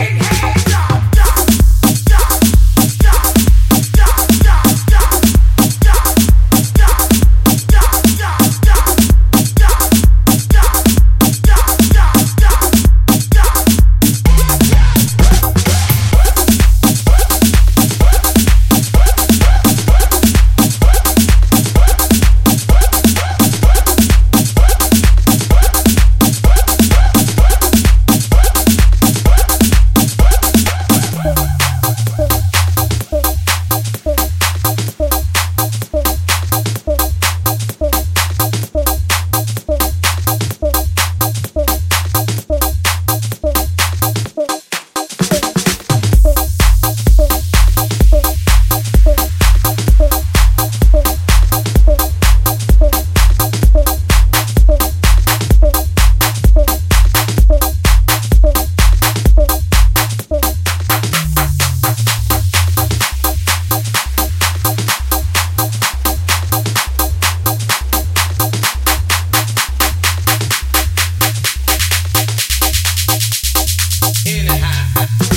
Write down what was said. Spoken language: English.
in Thank you.